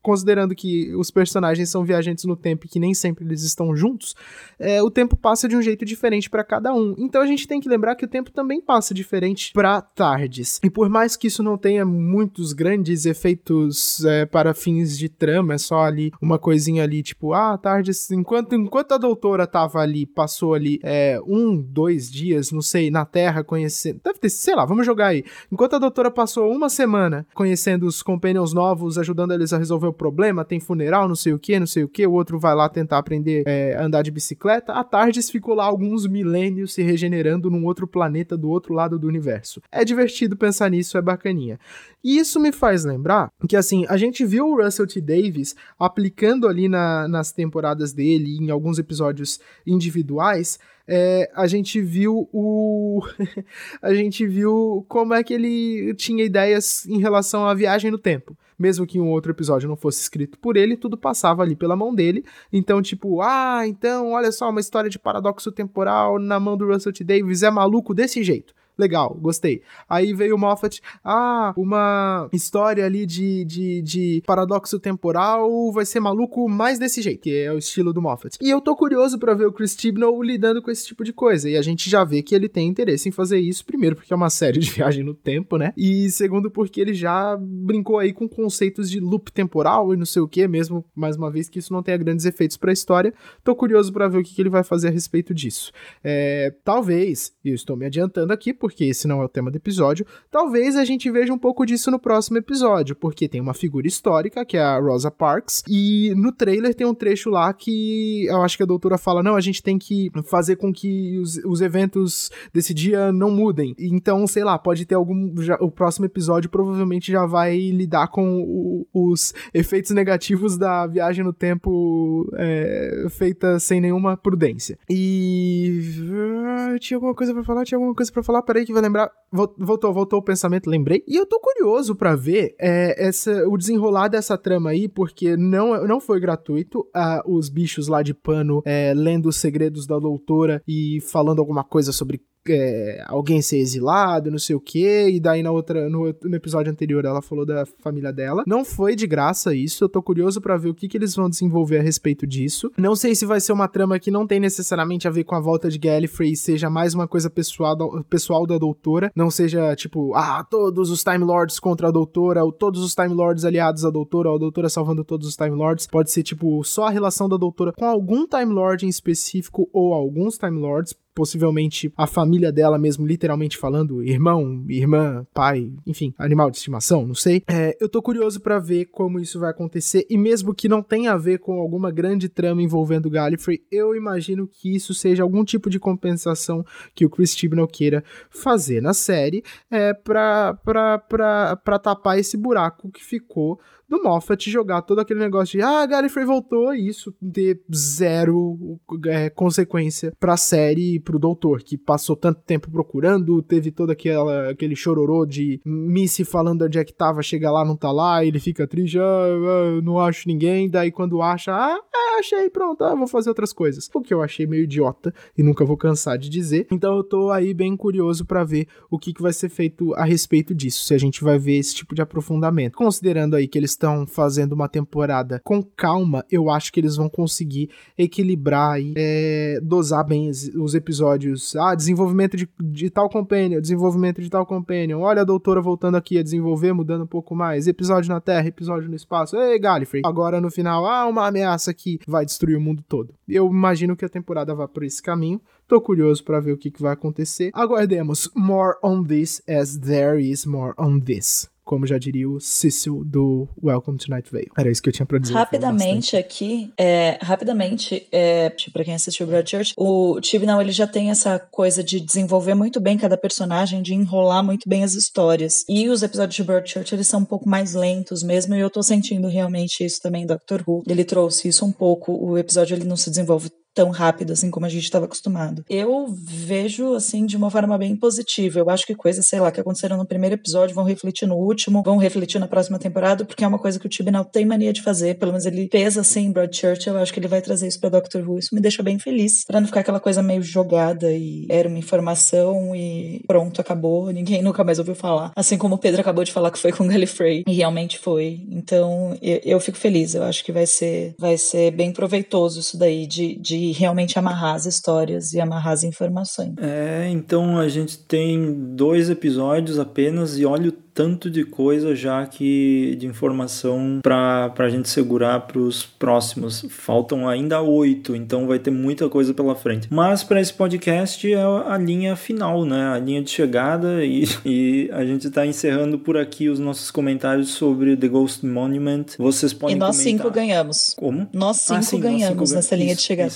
considerando que os personagens são viajantes no tempo e que nem sempre eles estão juntos, é, o tempo passa de um jeito diferente para cada um. Então a gente tem que lembrar que o tempo também passa diferente para tardes. E por mais que isso não tenha muitos grandes efeitos é, para fins de trama, é só ali uma coisinha ali, tipo, ah, tardes, enquanto, enquanto a doutora tava ali, passou ali é, um, dois dias, não sei, na Terra conhecendo. Deve ter, sei lá, vamos jogar aí. Enquanto a doutora passou uma semana conhecendo os companions novos, ajudando eles a resolver o problema, tem funeral, não sei o que, não sei o que, o outro vai lá tentar aprender é, a andar de bicicleta. A Tardes ficou lá alguns milênios se regenerando num outro planeta do outro lado do universo. É divertido pensar nisso, é bacaninha. E isso me faz lembrar que, assim, a gente viu o Russell T. Davis aplicando ali na, nas temporadas dele, em alguns episódios individuais, é, a gente viu o. a gente viu como é que ele tinha ideias em relação à viagem no tempo. Mesmo que um outro episódio não fosse escrito por ele, tudo passava ali pela mão dele. Então, tipo, ah, então, olha só, uma história de paradoxo temporal na mão do Russell T. Davis é maluco desse jeito legal, gostei. Aí veio o Moffat, ah, uma história ali de, de, de paradoxo temporal vai ser maluco mais desse jeito, que é o estilo do Moffat. E eu tô curioso para ver o Chris Chibnall lidando com esse tipo de coisa, e a gente já vê que ele tem interesse em fazer isso, primeiro porque é uma série de viagem no tempo, né? E segundo porque ele já brincou aí com conceitos de loop temporal e não sei o que, mesmo mais uma vez que isso não tenha grandes efeitos para a história. Tô curioso para ver o que, que ele vai fazer a respeito disso. É, talvez, e eu estou me adiantando aqui, porque esse não é o tema do episódio, talvez a gente veja um pouco disso no próximo episódio, porque tem uma figura histórica, que é a Rosa Parks, e no trailer tem um trecho lá que eu acho que a doutora fala: não, a gente tem que fazer com que os, os eventos desse dia não mudem. Então, sei lá, pode ter algum. Já, o próximo episódio provavelmente já vai lidar com o, os efeitos negativos da viagem no tempo é, feita sem nenhuma prudência. E. Uh, tinha alguma coisa para falar? Tinha alguma coisa para falar? Peraí que vai lembrar. Voltou, voltou o pensamento, lembrei. E eu tô curioso para ver é, essa, o desenrolar dessa trama aí, porque não, não foi gratuito. Uh, os bichos lá de pano é, lendo os segredos da doutora e falando alguma coisa sobre é, alguém ser exilado, não sei o que, e daí na outra, no, no, episódio anterior ela falou da família dela. Não foi de graça isso, eu tô curioso para ver o que, que eles vão desenvolver a respeito disso. Não sei se vai ser uma trama que não tem necessariamente a ver com a volta de Gallifrey, seja mais uma coisa pessoal da, pessoal da doutora, não seja tipo, ah, todos os Time Lords contra a doutora, ou todos os Time Lords aliados à doutora, ou a doutora salvando todos os Time Lords. Pode ser tipo só a relação da doutora com algum Time Lord em específico, ou alguns Time Lords, possivelmente a família dela mesmo, literalmente falando, irmão, irmã, pai, enfim, animal de estimação, não sei. É, eu tô curioso para ver como isso vai acontecer e mesmo que não tenha a ver com alguma grande trama envolvendo Gallifrey, eu imagino que isso seja algum tipo de compensação que o Chris Chibnall queira fazer na série é, pra, pra tapar esse buraco que ficou do Moffat jogar todo aquele negócio de ah, Gallifrey voltou e isso ter zero é, consequência pra série e pro doutor, que passou tanto tempo procurando, teve todo aquela, aquele chororô de Missy falando onde é que tava, chega lá, não tá lá, ele fica triste, ah, ah, não acho ninguém, daí quando acha, ah, é, achei, pronto, ah, vou fazer outras coisas. O que eu achei meio idiota e nunca vou cansar de dizer. Então eu tô aí bem curioso para ver o que, que vai ser feito a respeito disso, se a gente vai ver esse tipo de aprofundamento. Considerando aí que eles estão fazendo uma temporada com calma, eu acho que eles vão conseguir equilibrar e é, dosar bem os episódios. Ah, desenvolvimento de, de tal companion, desenvolvimento de tal companion. Olha a doutora voltando aqui a desenvolver, mudando um pouco mais. Episódio na Terra, episódio no espaço. Ei, Gallifrey. Agora no final, ah, uma ameaça que vai destruir o mundo todo. Eu imagino que a temporada vá por esse caminho. Tô curioso para ver o que, que vai acontecer. Aguardemos more on this as there is more on this como já diria o Cecil do Welcome to Night Vale. Era isso que eu tinha pra dizer. Rapidamente aqui, é, rapidamente, é, tipo, pra quem assistiu Broadchurch, o Chibnall ele já tem essa coisa de desenvolver muito bem cada personagem, de enrolar muito bem as histórias. E os episódios de Broadchurch, eles são um pouco mais lentos mesmo, e eu tô sentindo realmente isso também em Doctor Who. Ele trouxe isso um pouco, o episódio ele não se desenvolve tão rápido assim como a gente estava acostumado. Eu vejo assim de uma forma bem positiva. Eu acho que coisas, sei lá, que aconteceram no primeiro episódio vão refletir no último, vão refletir na próxima temporada, porque é uma coisa que o Tibnall tem mania de fazer, pelo menos ele pesa assim em Broadchurch, eu acho que ele vai trazer isso para Doctor Who. Isso me deixa bem feliz, para não ficar aquela coisa meio jogada e era uma informação e pronto, acabou, ninguém nunca mais ouviu falar. Assim como o Pedro acabou de falar que foi com Gallifrey e realmente foi. Então, eu, eu fico feliz. Eu acho que vai ser vai ser bem proveitoso isso daí de, de realmente amarrar as histórias e amarrar as informações. É, então a gente tem dois episódios apenas e olha o tanto de coisa já que de informação para a gente segurar para os próximos. Faltam ainda oito, então vai ter muita coisa pela frente. Mas para esse podcast é a linha final, né? A linha de chegada e, e a gente está encerrando por aqui os nossos comentários sobre The Ghost Monument. Vocês podem E nós comentar. cinco ganhamos. Como? Nós cinco Ah, sim, nós ganhamos cinco nessa ganhamos. linha Isso, de chegada.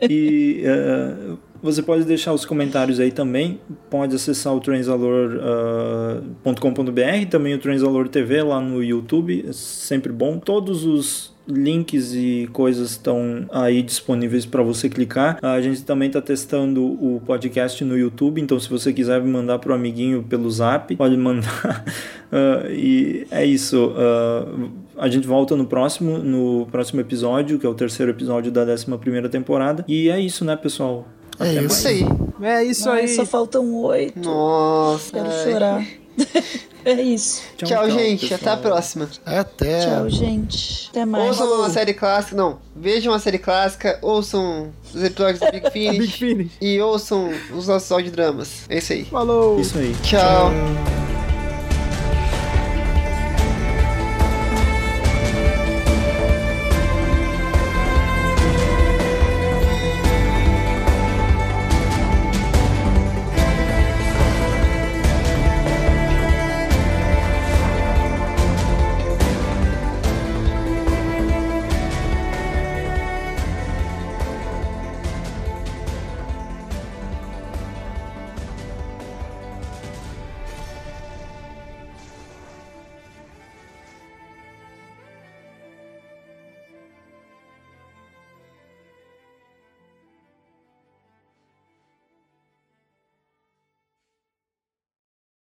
e eh, você pode deixar os comentários aí também. Pode acessar o transalor.com.br, também o Transalor TV lá no YouTube, é sempre bom. Todos os links e coisas estão aí disponíveis para você clicar. A gente também está testando o podcast no YouTube, então se você quiser mandar para o amiguinho pelo Zap, pode mandar. Ah, e é isso. ah, a gente volta no próximo, no próximo episódio, que é o terceiro episódio da 11 primeira temporada. E é isso, né, pessoal? É Até isso. Aí. É isso Ai, aí. só faltam oito. Nossa. Quero ai. chorar. é isso. Tchau, gente. pessoal. Até a próxima. Até. Tchau, gente. Até mais. Ouçam uma série clássica. Não, vejam uma série clássica, ouçam os episódios do Big Big Finish Finish. e ouçam os nossos audiodramas. É isso aí. Falou. Isso aí. Tchau. Tchau.